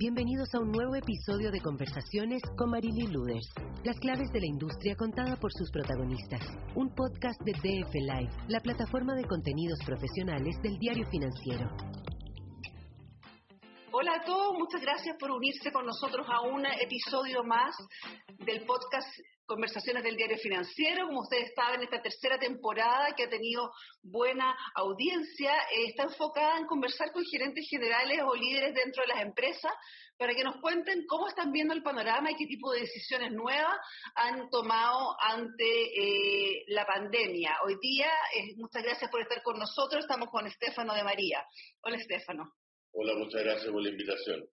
Bienvenidos a un nuevo episodio de Conversaciones con Marily Luders. Las claves de la industria contada por sus protagonistas. Un podcast de DF Live, la plataforma de contenidos profesionales del diario financiero. Hola a todos, muchas gracias por unirse con nosotros a un episodio más del podcast Conversaciones del Diario Financiero. Como ustedes saben, esta tercera temporada que ha tenido buena audiencia eh, está enfocada en conversar con gerentes generales o líderes dentro de las empresas para que nos cuenten cómo están viendo el panorama y qué tipo de decisiones nuevas han tomado ante eh, la pandemia. Hoy día, eh, muchas gracias por estar con nosotros. Estamos con Estefano de María. Hola, Estefano. Hola, muchas gracias por la invitación.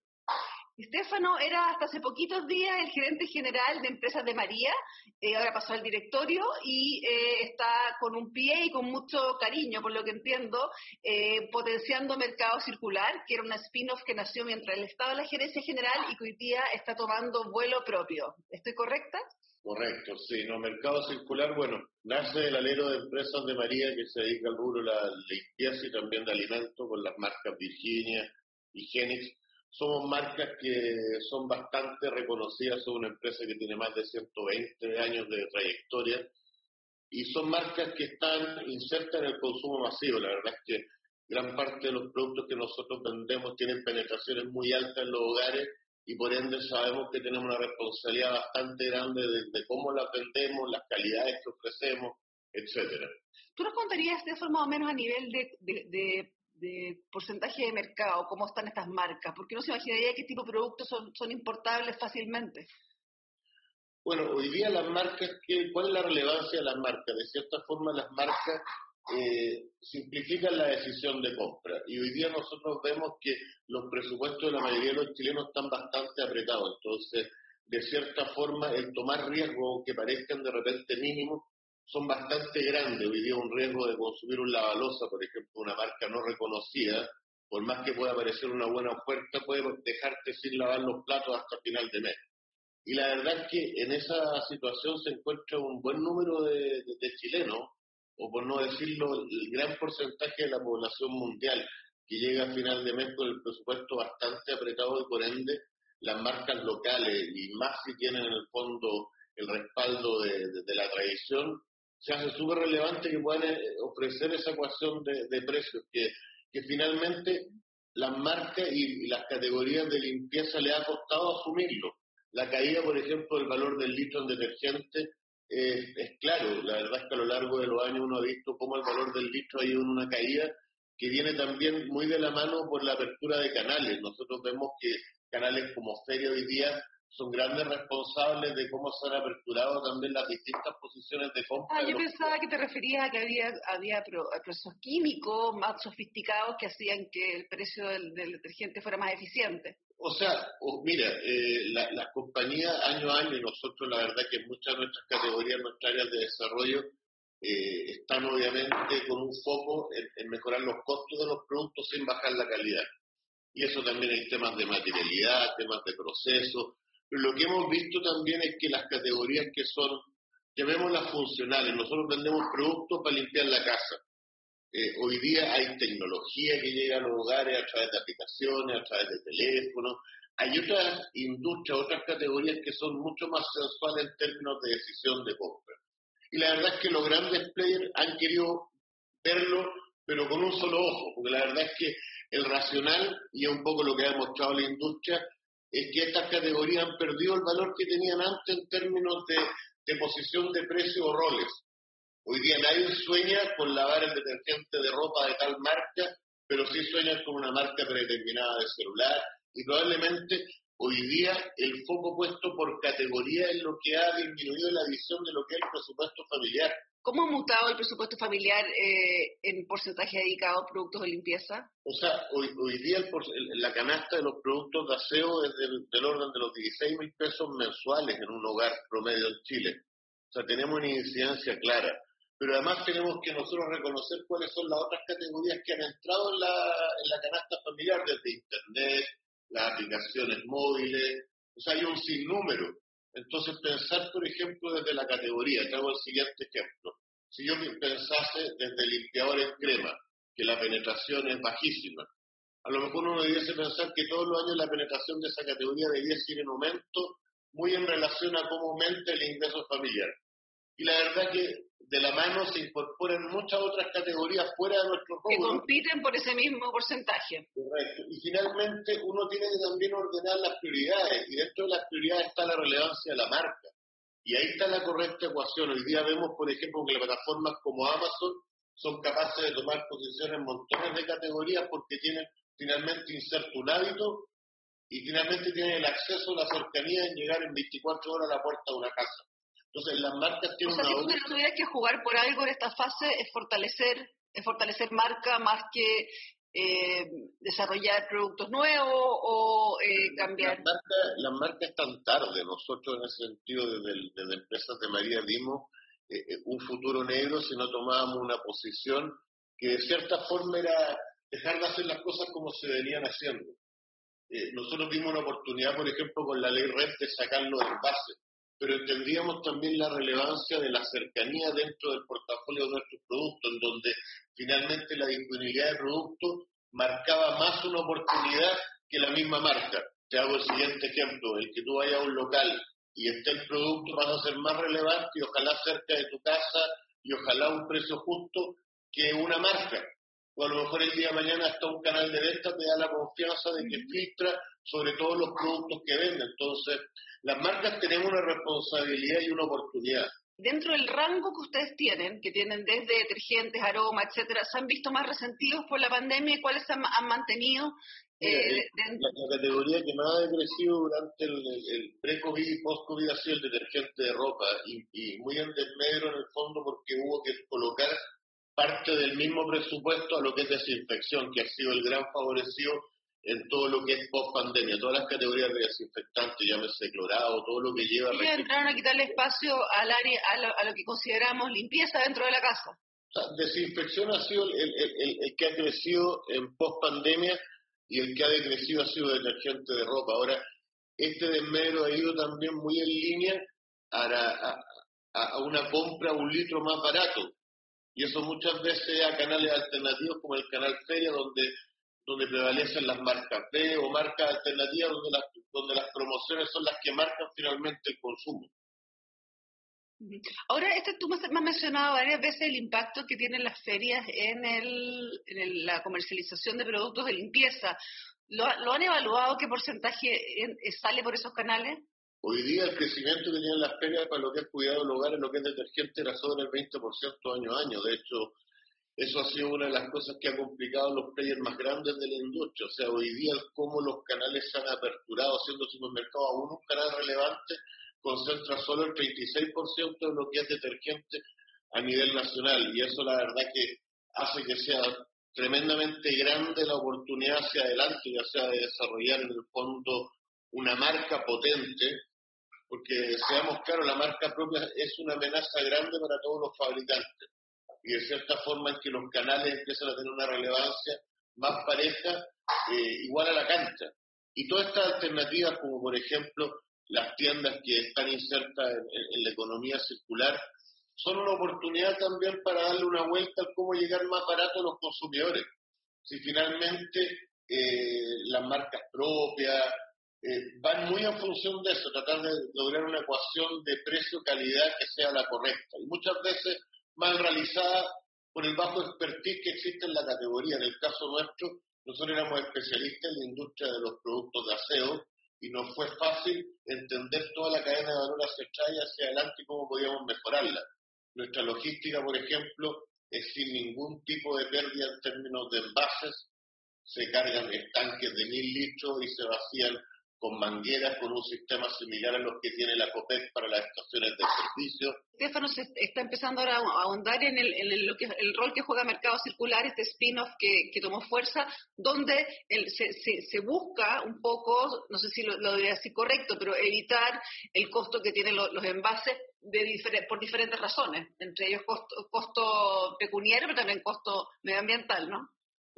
Estefano era hasta hace poquitos días el gerente general de Empresas de María, eh, ahora pasó al directorio y eh, está con un pie y con mucho cariño, por lo que entiendo, eh, potenciando Mercado Circular, que era una spin-off que nació mientras él estaba en la gerencia general y que hoy día está tomando vuelo propio. ¿Estoy correcta? Correcto, sí. No, Mercado Circular, bueno, nace del alero de Empresas de María que se dedica al rubro la limpieza y también de alimentos con las marcas Virginia y Genix somos marcas que son bastante reconocidas, son una empresa que tiene más de 120 años de trayectoria y son marcas que están insertas en el consumo masivo. La verdad es que gran parte de los productos que nosotros vendemos tienen penetraciones muy altas en los hogares y por ende sabemos que tenemos una responsabilidad bastante grande de, cómo las vendemos, las calidades que ofrecemos, etcétera. ¿Tú nos contarías de forma más o menos a nivel de de porcentaje de mercado, cómo están estas marcas, porque no se imaginaría qué tipo de productos son, son importables fácilmente. Bueno, hoy día las marcas, ¿cuál es la relevancia de las marcas? De cierta forma las marcas eh, simplifican la decisión de compra y hoy día nosotros vemos que los presupuestos de la mayoría de los chilenos están bastante apretados, entonces de cierta forma el tomar riesgos que parezcan de repente mínimos son bastante grandes. Hoy día un riesgo de consumir un lavalosa, por ejemplo, una marca no reconocida, por más que pueda parecer una buena oferta, puede dejarte sin lavar los platos hasta final de mes. Y la verdad es que en esa situación se encuentra un buen número de, chilenos, o por no decirlo, el gran porcentaje de la población mundial que llega a final de mes con el presupuesto bastante apretado y por ende las marcas locales y más si tienen en el fondo el respaldo de la tradición, se hace súper relevante que puedan eh, ofrecer esa ecuación de, precios, que, que, finalmente las marcas y, las categorías de limpieza le ha costado asumirlo. La caída, por ejemplo, del valor del litro en detergente eh, es claro. La verdad es que a lo largo de los años uno ha visto cómo el valor del litro ha ido en una caída que viene también muy de la mano por la apertura de canales. Nosotros vemos que canales como Feria hoy día son grandes responsables de cómo se han aperturado también las distintas posiciones de compra. Ah, yo pensaba que te referías a que había, había procesos químicos más sofisticados que hacían que el precio del, detergente fuera más eficiente. O sea, mira, eh, las compañías año a año, nosotros la verdad que muchas de nuestras categorías, nuestras áreas de desarrollo, eh, están obviamente con un foco en mejorar los costos de los productos sin bajar la calidad. Y eso también hay temas de materialidad, temas de proceso, pero lo que hemos visto también es que las categorías que son, llamémoslas funcionales, nosotros vendemos productos para limpiar la casa. Eh, hoy día hay tecnología que llega a los hogares a través de aplicaciones, a través de teléfonos. Hay otras industrias, otras categorías que son mucho más sensuales en términos de decisión de compra. Y la verdad es que los grandes players han querido verlo, pero con un solo ojo, porque la verdad es que el racional, y es un poco lo que ha demostrado la industria, es que estas categorías han perdido el valor que tenían antes en términos de, posición de precio o roles. Hoy día nadie sueña con lavar el detergente de ropa de tal marca, pero sí sueña con una marca predeterminada de celular y probablemente hoy día el foco puesto por categoría es lo que ha disminuido la visión de lo que es el presupuesto familiar. ¿Cómo ha mutado el presupuesto familiar eh, en porcentaje dedicado a productos de limpieza? O sea, hoy, hoy día la canasta de los productos de aseo es del, orden de los 16 mil pesos mensuales en un hogar promedio en Chile. O sea, tenemos una incidencia clara. Pero además tenemos que nosotros reconocer cuáles son las otras categorías que han entrado en la, en la canasta familiar, desde Internet, las aplicaciones móviles. O sea, hay un sinnúmero. Entonces, pensar, por ejemplo, desde la categoría, te hago el siguiente ejemplo. Si yo pensase desde limpiador en crema, que la penetración es bajísima, a lo mejor uno debiese pensar que todos los años la penetración de esa categoría debiese ir en aumento, muy en relación a cómo aumenta el ingreso familiar. Y la verdad que de la mano se incorporan muchas otras categorías fuera de nuestro rubro. Que compiten por ese mismo porcentaje. Correcto. Y finalmente uno tiene que también ordenar las prioridades, y dentro de las prioridades está la relevancia de la marca. Y ahí está la correcta ecuación. Hoy día vemos, por ejemplo, que plataformas como Amazon son capaces de tomar posiciones en montones de categorías porque tienen finalmente inserto un hábito y finalmente tienen el acceso, la cercanía en llegar en 24 horas a la puerta de una casa. Entonces, las marcas tienen o sea, una... Si tú tuvieras que jugar por algo en esta fase, es fortalecer, es fortalecer marca más que eh, desarrollar productos nuevos o eh, cambiar. Las marcas, están tarde. Nosotros, en ese sentido, desde, desde Empresas de María dimos eh, un futuro negro si no tomábamos una posición que de cierta forma era dejar de hacer las cosas como se venían haciendo. Eh, nosotros vimos una oportunidad, por ejemplo, con la ley RED de sacarlo del base, pero entendíamos también la relevancia de la cercanía dentro del portafolio de nuestros productos, en donde finalmente la disponibilidad de productos marcaba más una oportunidad que la misma marca. Te hago el siguiente ejemplo, el que tú vayas a un local y esté el producto vas a ser más relevante y ojalá cerca de tu casa y ojalá un precio justo que una marca o a lo mejor el día de mañana hasta un canal de venta te da la confianza de que filtra sobre todos los productos que vende. Entonces, las marcas tenemos una responsabilidad y una oportunidad. Dentro del rango que ustedes tienen, que tienen desde detergentes, aroma, etcétera, ¿se han visto más resentidos por la pandemia y cuáles han, han mantenido? Eh, la, categoría que más ha crecido durante el, pre-COVID y post-COVID ha sido el detergente de ropa y, y muy en desmedro en el fondo porque hubo que colocar parte del mismo presupuesto a lo que es desinfección, que ha sido el gran favorecido en todo lo que es post-pandemia, todas las categorías de desinfectantes, llámese clorado, todo lo que lleva... Y entraron a quitarle espacio al área, a lo, que consideramos limpieza dentro de la casa. desinfección ha sido el, el, que ha crecido en post-pandemia y el que ha decrecido ha sido detergente de ropa. Ahora, este desmedro ha ido también muy en línea a, a, a una compra un litro más barato y eso muchas veces a canales alternativos como el canal Feria, donde, donde prevalecen las marcas B o marcas alternativas, donde las, donde las promociones son las que marcan finalmente el consumo. Ahora, este, tú me has mencionado varias veces el impacto que tienen las ferias en, el, en la comercialización de productos de limpieza. ¿Lo, ¿Lo, han evaluado? ¿Qué porcentaje sale por esos canales? Hoy día el crecimiento que tienen las ferias para lo que es cuidado del hogar, en lo que es detergente, era sobre el 20% año a año. De hecho, eso ha sido una de las cosas que ha complicado los players más grandes de la industria. O sea, hoy día cómo los canales se han aperturado siendo supermercados aún un canal relevante concentra solo el 36% de lo que es detergente a nivel nacional. Y eso la verdad que hace que sea tremendamente grande la oportunidad hacia adelante, ya sea de desarrollar en el fondo una marca potente, porque seamos claros, la marca propia es una amenaza grande para todos los fabricantes. Y de cierta forma es que los canales empiezan a tener una relevancia más pareja, eh, igual a la cancha. Y todas estas alternativas, como por ejemplo las tiendas que están insertas en, la economía circular, son una oportunidad también para darle una vuelta a cómo llegar más barato a los consumidores. Si finalmente eh, las marcas propias, eh, van muy en función de eso, tratar de lograr una ecuación de precio-calidad que sea la correcta. Y muchas veces mal realizada por el bajo expertise que existe en la categoría. En el caso nuestro, nosotros éramos especialistas en la industria de los productos de aseo y nos fue fácil entender toda la cadena de valor atrás y hacia adelante y cómo podíamos mejorarla. Nuestra logística, por ejemplo, es sin ningún tipo de pérdida en términos de envases. Se cargan estanques de mil litros y se vacían con mangueras, con un sistema similar a los que tiene la COPEC para las estaciones de servicio. Estefano se está empezando ahora a ahondar en, el, en el, el, rol que juega Mercado Circular, este spin-off que, que, tomó fuerza, donde se, se, busca un poco, no sé si lo, lo debería decir correcto, pero evitar el costo que tienen los, envases de por diferentes razones, entre ellos costo, costo pecuniario, pero también costo medioambiental, ¿no?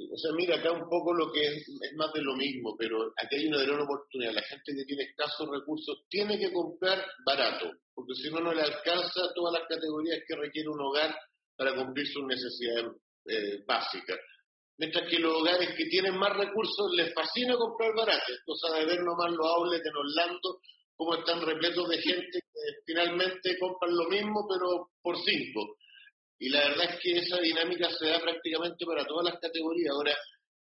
O sea, mira, acá un poco lo que es, más de lo mismo, pero aquí hay una gran oportunidad. La gente que tiene escasos recursos tiene que comprar barato, porque si no, no le alcanza todas las categorías que requiere un hogar para cumplir sus necesidades eh, básicas. mientras que los hogares que tienen más recursos les fascina comprar barato. Cosa de ver nomás los outlets en Orlando, cómo están repletos de gente que finalmente compran lo mismo, pero por cinco. Y la verdad es que esa dinámica se da prácticamente para todas las categorías. Ahora,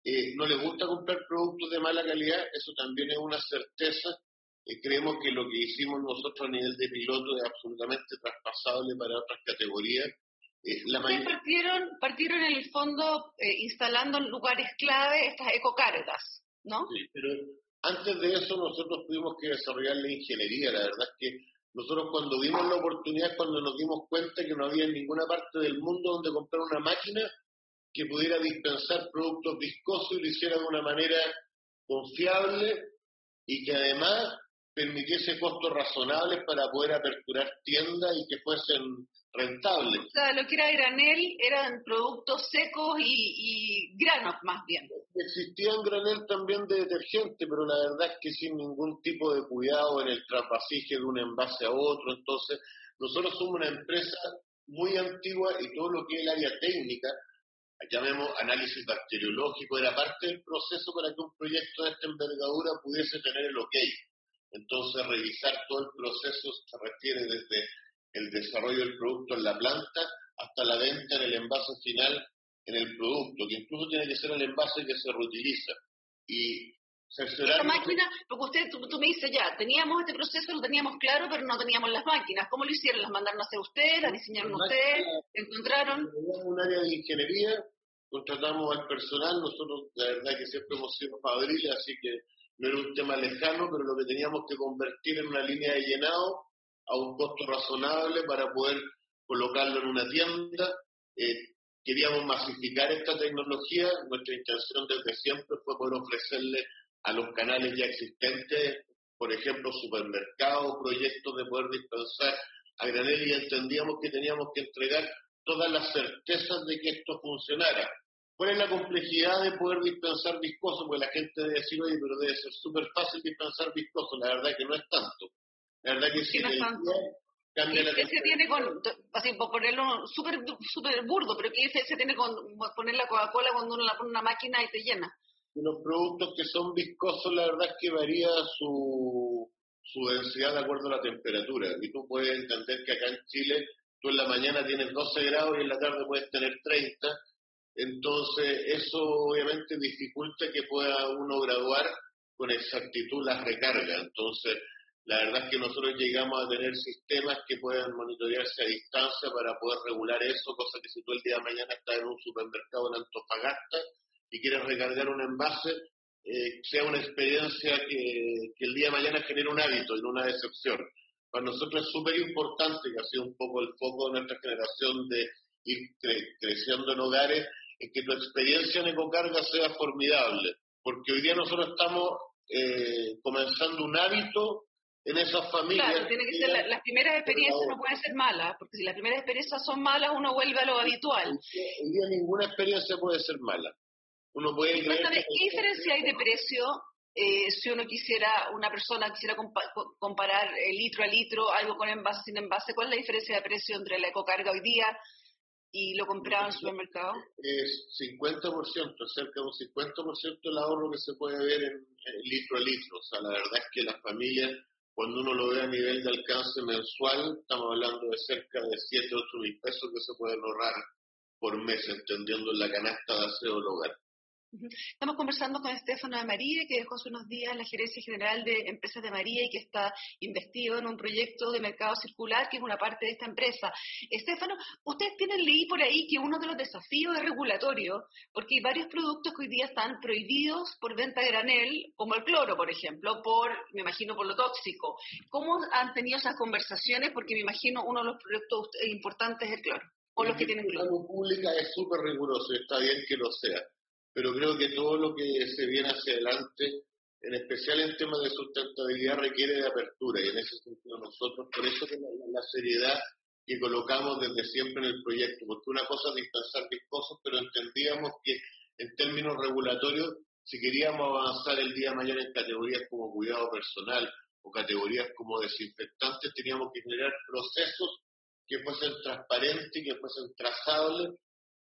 eh, no les gusta comprar productos de mala calidad, eso también es una certeza. Eh, creemos que lo que hicimos nosotros a nivel de piloto es absolutamente traspasable para otras categorías. Eh, partieron, partieron en el fondo instalando en lugares clave estas ecocargas, ¿no? Sí, pero antes de eso nosotros tuvimos que desarrollar la ingeniería. La verdad es que nosotros cuando vimos la oportunidad, cuando nos dimos cuenta que no había en ninguna parte del mundo donde comprar una máquina que pudiera dispensar productos viscosos y lo hiciera de una manera confiable y que además permitiese costos razonables para poder aperturar tiendas y que fuesen rentables. O sea, lo que era granel eran productos secos y, granos más bien. Existían granel también de detergente, pero la verdad es que sin ningún tipo de cuidado en el trasvasije de un envase a otro. Entonces, nosotros somos una empresa muy antigua y todo lo que es el área técnica llamemos análisis bacteriológico, era parte del proceso para que un proyecto de esta envergadura pudiese tener el ok. Entonces, revisar todo el proceso se refiere desde el desarrollo del producto en la planta hasta la venta en el envase final en el producto, que incluso tiene que ser el envase que se reutiliza. Y esa máquina, porque usted, tú, me dices ya, teníamos este proceso, lo teníamos claro, pero no teníamos las máquinas. ¿Cómo lo hicieron? ¿Las mandaron a hacer ustedes? ¿Las diseñaron ustedes? ¿Encontraron? un área de ingeniería, contratamos al personal, nosotros la verdad que siempre hemos sido fabriles, así que no era un tema lejano, pero lo que teníamos que convertir en una línea de llenado a un costo razonable para poder colocarlo en una tienda. Eh, queríamos masificar esta tecnología, nuestra intención desde siempre fue poder ofrecerle a los canales ya existentes, por ejemplo, supermercados, proyectos de poder dispensar a granel y entendíamos que teníamos que entregar todas las certezas de que esto funcionara. ¿Cuál es la complejidad de poder dispensar viscoso? Porque la gente debe decir, oye, pero debe ser súper fácil dispensar viscoso. La verdad que no es tanto. La verdad que sí. Cambia la se tiene con, así por ponerlo súper super burdo, pero ¿qué se tiene con poner la Coca-Cola cuando uno la pone en una máquina y te llena? los productos que son viscosos, la verdad es que varía su, su densidad de acuerdo a la temperatura. Y tú puedes entender que acá en Chile, tú en la mañana tienes 12 grados y en la tarde puedes tener 30. Entonces, eso obviamente dificulta que pueda uno graduar con exactitud las recargas. Entonces, la verdad es que nosotros llegamos a tener sistemas que puedan monitorearse a distancia para poder regular eso, cosa que si tú el día de mañana estás en un supermercado en Antofagasta, y quieres recargar un envase, eh, sea una experiencia que, el día de mañana genere un hábito y no una decepción. Para nosotros es súper importante, que ha sido un poco el foco de nuestra generación de ir creciendo en hogares, es que tu experiencia en ecocarga sea formidable, porque hoy día nosotros estamos eh, comenzando un hábito en esas familias. Claro, tiene que ser las primeras experiencias no pueden ser malas, porque si las primeras experiencias son malas, uno vuelve a lo habitual. Hoy día ninguna experiencia puede ser mala uno puede ¿Qué diferencia hay de precio eh, si uno quisiera, una persona quisiera comparar litro a litro, algo con envase sin envase? ¿Cuál es la diferencia de precio entre la ecocarga hoy día y lo comprado en el supermercado? Es 50%, cerca de un 50% el ahorro que se puede ver en, litro a litro. O sea, la verdad es que las familias, cuando uno lo ve a nivel de alcance mensual, estamos hablando de cerca de 7, 8 mil pesos que se pueden ahorrar por mes, entendiendo en la canasta de aseo hogar. Estamos conversando con Estefano de María, que dejó hace unos días la gerencia general de Empresas de María y que está investido en un proyecto de mercado circular que es una parte de esta empresa. Estefano, ustedes tienen leí por ahí que uno de los desafíos es regulatorio, porque hay varios productos que hoy día están prohibidos por venta de granel, como el cloro, por ejemplo, por, me imagino, por lo tóxico. ¿Cómo han tenido esas conversaciones? Porque me imagino uno de los proyectos importantes es el cloro, o los que tienen cloro. La pública es súper riguroso, está bien que lo sea pero creo que todo lo que se viene hacia adelante, en especial en temas de sustentabilidad, requiere de apertura. Y en ese sentido nosotros, por eso que la, seriedad que colocamos desde siempre en el proyecto, porque una cosa es dispensar viscosos, pero entendíamos que en términos regulatorios, si queríamos avanzar el día mañana en categorías como cuidado personal o categorías como desinfectantes, teníamos que generar procesos que fuesen transparentes, que fuesen trazables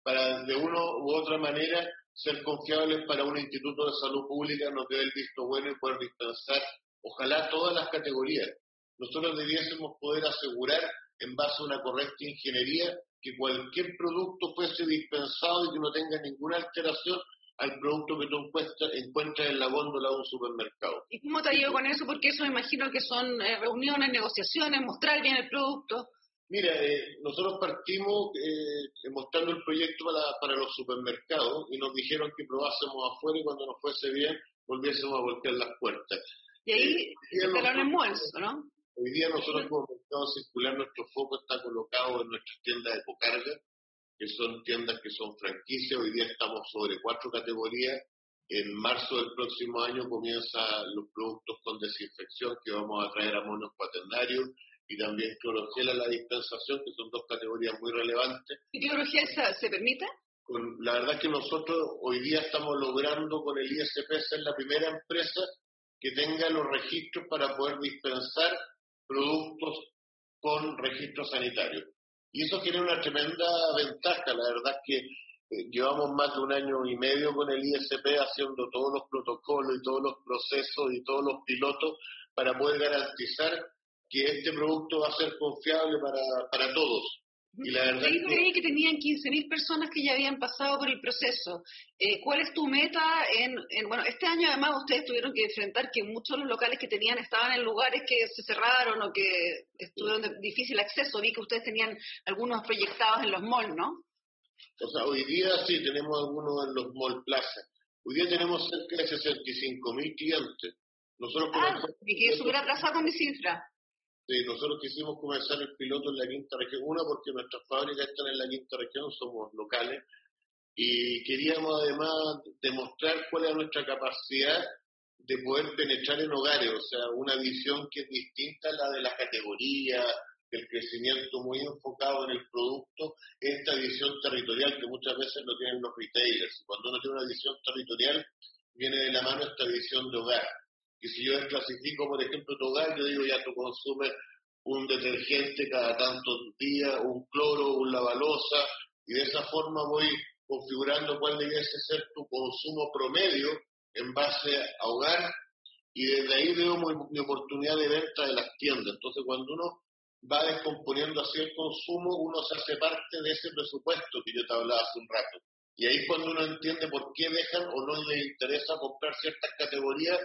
para de una u otra manera ser confiables para un instituto de salud pública, nos dé el visto bueno y poder dispensar, ojalá todas las categorías. Nosotros debiésemos poder asegurar, en base a una correcta ingeniería, que cualquier producto fuese dispensado y que no tenga ninguna alteración al producto que tú encuentras en la góndola de un supermercado. ¿Y cómo te ha ido con eso? Porque eso me imagino que son eh, reuniones, negociaciones, mostrar bien el producto. Mira, eh, nosotros partimos eh, mostrando el proyecto para, para, los supermercados y nos dijeron que probásemos afuera y cuando nos fuese bien volviésemos a voltear las puertas. Y ahí se quedaron en bolso, ¿no? Hoy día nosotros como mercado circular nuestro foco está colocado en nuestras tiendas de cocarga, que son tiendas que son franquicias. Hoy día estamos sobre cuatro categorías. En marzo del próximo año comienzan los productos con desinfección que vamos a traer a monos cuaternarios y también clorogel a la dispensación, que son dos categorías muy relevantes. ¿Y clorogel se, se permite? Con, la verdad es que nosotros hoy día estamos logrando con el ISP ser la primera empresa que tenga los registros para poder dispensar productos con registro sanitario. Y eso tiene una tremenda ventaja, la verdad es que eh, llevamos más de un año y medio con el ISP haciendo todos los protocolos y todos los procesos y todos los pilotos para poder garantizar que este producto va a ser confiable para, para todos. Y la verdad que... que tenían 15.000 personas que ya habían pasado por el proceso. Eh, ¿Cuál es tu meta? En, bueno, este año además ustedes tuvieron que enfrentar que muchos de los locales que tenían estaban en lugares que se cerraron o que estuvieron de difícil acceso. Vi que ustedes tenían algunos proyectados en los malls, ¿no? O sea, hoy día sí tenemos algunos en los mall plaza. Hoy día tenemos cerca de 65.000 clientes. Nosotros ah, y que súper atrasado con mi cifra. Nosotros quisimos comenzar el piloto en la quinta región, una porque nuestras fábricas están en la quinta región, somos locales, y queríamos además demostrar cuál es nuestra capacidad de poder penetrar en hogares, o sea, una visión que es distinta a la de la categoría, el crecimiento muy enfocado en el producto, esta visión territorial que muchas veces no tienen los retailers. Cuando uno tiene una visión territorial, viene de la mano esta visión de hogar y si yo desclasifico, por ejemplo, tu hogar, yo digo ya tú consumes un detergente cada tantos días, un cloro, un lavalosa, y de esa forma voy configurando cuál debiese ser tu consumo promedio en base a hogar, y desde ahí veo mi, oportunidad de venta de las tiendas. Entonces, cuando uno va descomponiendo así el consumo, uno se hace parte de ese presupuesto que yo te hablaba hace un rato. Y ahí cuando uno entiende por qué dejan o no les interesa comprar ciertas categorías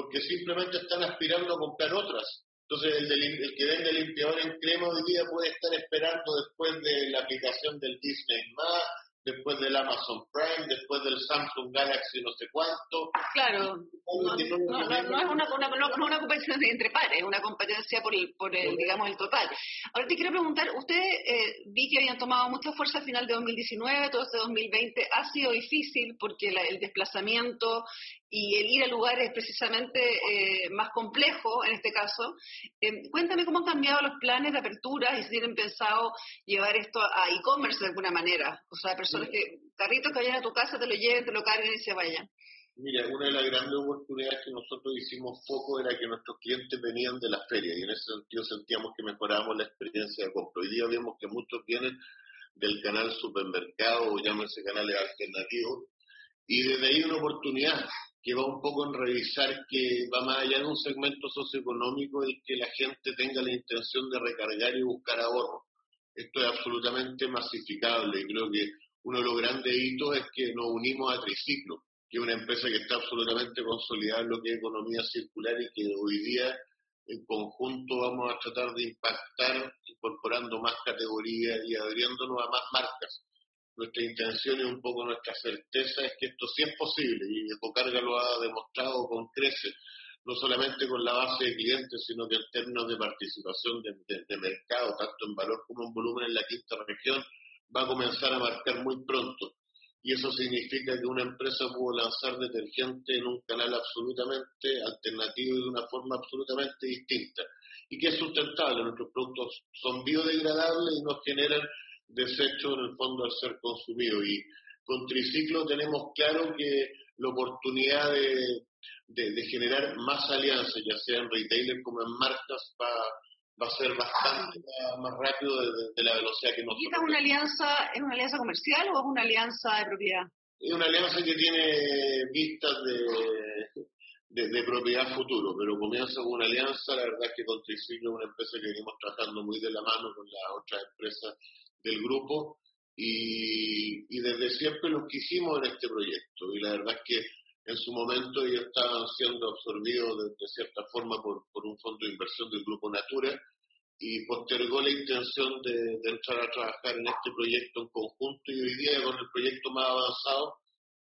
porque simplemente están aspirando a comprar otras. Entonces, el, el, que vende limpiador en crema hoy día puede estar esperando después de la aplicación del Disney más, después del Amazon Prime, después del Samsung Galaxy no sé cuánto. Claro, no, es una, una, competencia entre pares, es una competencia por el, por el, digamos, el total. Ahora te quiero preguntar, ustedes eh, vi que habían tomado mucha fuerza al final de 2019, todo este 2020 ha sido difícil porque el desplazamiento y el ir a lugares precisamente eh, más complejos en este caso. Eh, cuéntame cómo han cambiado los planes de apertura y si tienen pensado llevar esto a e-commerce de alguna manera. O sea, personas que, carritos que vayan a tu casa, te lo lleven, te lo carguen y se vayan. Mira, una de las grandes oportunidades que nosotros hicimos foco era que nuestros clientes venían de la feria y en ese sentido sentíamos que mejorábamos la experiencia de compra. Hoy día vemos que muchos vienen del canal supermercado o llámense canales alternativos y desde ahí una oportunidad que va un poco en revisar que va más allá de un segmento socioeconómico el que la gente tenga la intención de recargar y buscar ahorro. Esto es absolutamente masificable y creo que uno de los grandes hitos es que nos unimos a Triciclo, que es una empresa que está absolutamente consolidada en lo que es economía circular y que hoy día en conjunto vamos a tratar de impactar incorporando más categorías y abriéndonos a más marcas nuestra intención y un poco nuestra certeza es que esto sí es posible y Ecocarga lo ha demostrado con creces, no solamente con la base de clientes, sino que en términos de participación de, mercado, tanto en valor como en volumen en la quinta región, va a comenzar a marcar muy pronto. Y eso significa que una empresa pudo lanzar detergente en un canal absolutamente alternativo y de una forma absolutamente distinta. Y que es sustentable. Nuestros productos son biodegradables y nos generan desecho en el fondo al ser consumido. Y con Triciclo tenemos claro que la oportunidad de, de, generar más alianzas, ya sea en retailers como en marcas, va, va a ser bastante más, rápido de, la velocidad que nosotros. ¿Y esta es una alianza, es una alianza comercial o es una alianza de propiedad? Es una alianza que tiene vistas de, de, propiedad futuro, pero comienza con una alianza, la verdad es que con es una empresa que venimos trabajando muy de la mano con las otras empresas del grupo y, y desde siempre los quisimos en este proyecto y la verdad es que en su momento ellos estaban siendo absorbidos de, cierta forma por, por, un fondo de inversión del Grupo Natura y postergó la intención de, entrar a trabajar en este proyecto en conjunto y hoy día con el proyecto más avanzado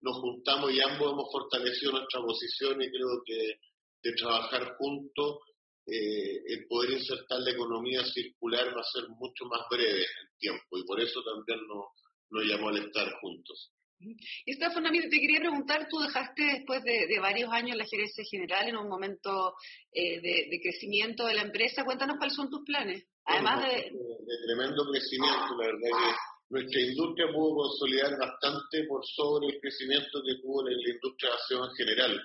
nos juntamos y ambos hemos fortalecido nuestra posición y creo que de trabajar juntos eh, el poder insertar la economía circular va a ser mucho más breve en tiempo y por eso también nos, nos llamó al estar juntos. Y Stephanie, te quería preguntar, tú dejaste después de, varios años la gerencia general en un momento eh, de, crecimiento de la empresa. Cuéntanos cuáles son tus planes. Además de... de... tremendo crecimiento, la verdad que nuestra industria pudo consolidar bastante por sobre el crecimiento que tuvo en la industria de acción en general,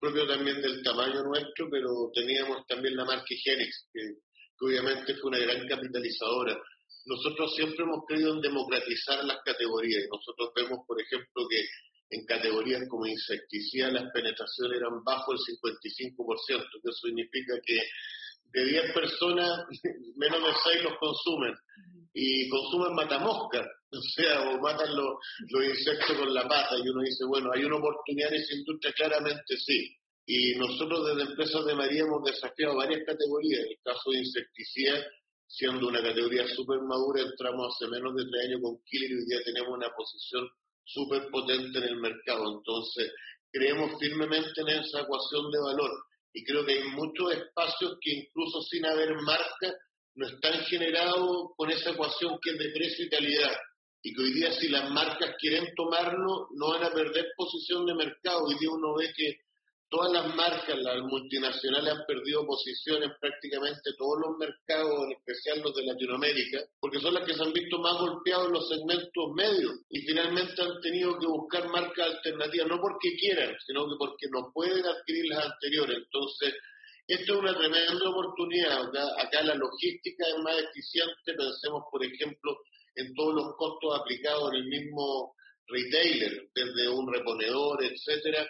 propio también del tamaño nuestro, pero teníamos también la marca Higienix, que obviamente fue una gran capitalizadora nosotros siempre hemos creído en democratizar las categorías. Nosotros vemos, por ejemplo, que en categorías como insecticida las penetraciones eran bajo el 55%, que eso significa que de 10 personas, menos de 6 los consumen. Y consumen matamoscas, o sea, o matan los, insectos con la pata. Y uno dice, bueno, hay una oportunidad en esa industria, claramente sí. Y nosotros desde Empresas de María hemos desafiado varias categorías. En el caso de insecticida, siendo una categoría súper madura, entramos hace menos de tres años con Killer y hoy día tenemos una posición súper potente en el mercado. Entonces, creemos firmemente en esa ecuación de valor y creo que hay muchos espacios que incluso sin haber marca no están generados con esa ecuación que es de precio y calidad y que hoy día si las marcas quieren tomarlo no van a perder posición de mercado. Hoy día uno ve que todas las marcas, las multinacionales han perdido posiciones en prácticamente todos los mercados, en especial los de Latinoamérica, porque son las que se han visto más golpeados en los segmentos medios y finalmente han tenido que buscar marcas alternativas, no porque quieran, sino que porque no pueden adquirir las anteriores. Entonces, esto es una tremenda oportunidad. Acá, la logística es más eficiente, pensemos, por ejemplo, en todos los costos aplicados en el mismo retailer, desde un reponedor, etcétera.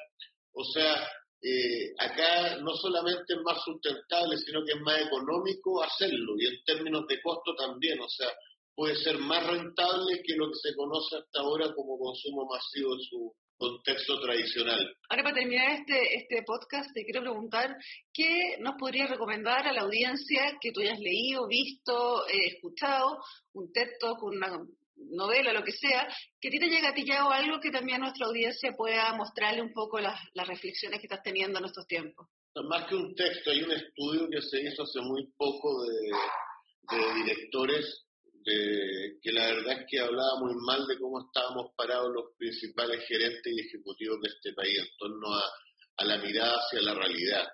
O sea, eh, acá no solamente es más sustentable, sino que es más económico hacerlo y en términos de costo también, o sea, puede ser más rentable que lo que se conoce hasta ahora como consumo masivo en su contexto tradicional. Ahora para terminar este, este podcast te quiero preguntar, ¿qué nos podrías recomendar a la audiencia que tú hayas leído, visto, eh, escuchado, un texto con una novela, lo que sea, que a ti te haya gatillado algo que también a nuestra audiencia pueda mostrarle un poco las, reflexiones que estás teniendo en estos tiempos. Más que un texto, hay un estudio que se hizo hace muy poco de, directores de, que la verdad es que hablaba muy mal de cómo estábamos parados los principales gerentes y ejecutivos de este país en torno a, a la mirada hacia la realidad.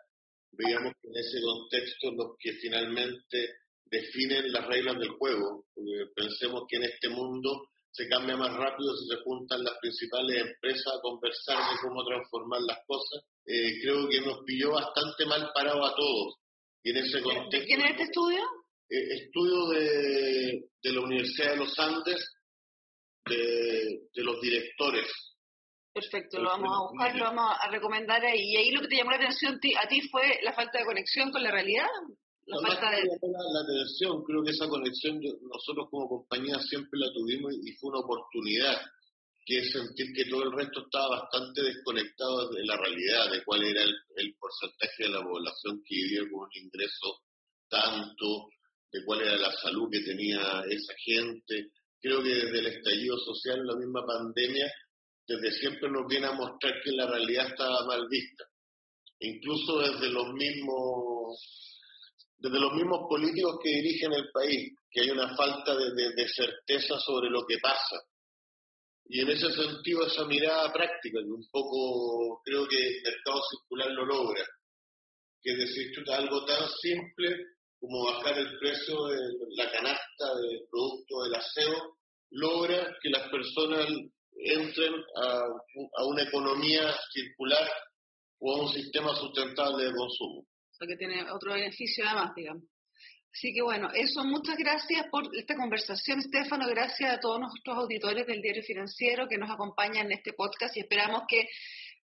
Veíamos que en ese contexto los que finalmente definen las reglas del juego. Porque pensemos que en este mundo se cambia más rápido si se juntan las principales empresas a conversar de cómo transformar las cosas. Eh, creo que nos pilló bastante mal parado a todos. Y en ese contexto, ¿Quién es este estudio? Eh, estudio de, de, la Universidad de los Andes, de, de los directores. Perfecto, lo vamos a buscar, lo vamos a recomendar ahí. Y ahí lo que te llamó la atención a ti fue la falta de conexión con la realidad la, la atención, creo que esa conexión nosotros como compañía siempre la tuvimos y fue una oportunidad, que es sentir que todo el resto estaba bastante desconectado de la realidad, de cuál era el, porcentaje de la población que vivía con un ingreso tanto, de cuál era la salud que tenía esa gente. Creo que desde el estallido social, la misma pandemia, desde siempre nos viene a mostrar que la realidad estaba mal vista. Incluso desde los mismos desde los mismos políticos que dirigen el país, que hay una falta de, certeza sobre lo que pasa. Y en ese sentido, esa mirada práctica, que un poco creo que el mercado circular lo logra, que es decir, algo tan simple como bajar el precio de la canasta de producto del aseo, logra que las personas entren a, a una economía circular o a un sistema sustentable de consumo que tiene otro beneficio además, digamos. Así que bueno, eso, muchas gracias por esta conversación, Estefano, gracias a todos nuestros auditores del Diario Financiero que nos acompañan en este podcast y esperamos que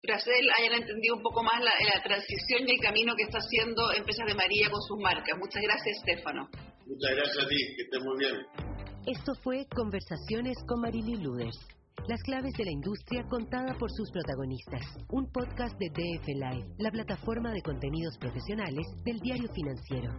Bracel hayan entendido un poco más la, la, transición y el camino que está haciendo Empresas de María con sus marcas. Muchas gracias, Estefano. Muchas gracias a ti, que estés muy bien. Esto fue Conversaciones con Marily Luders. Las claves de la industria contada por sus protagonistas. Un podcast de DF Live, la plataforma de contenidos profesionales del diario financiero.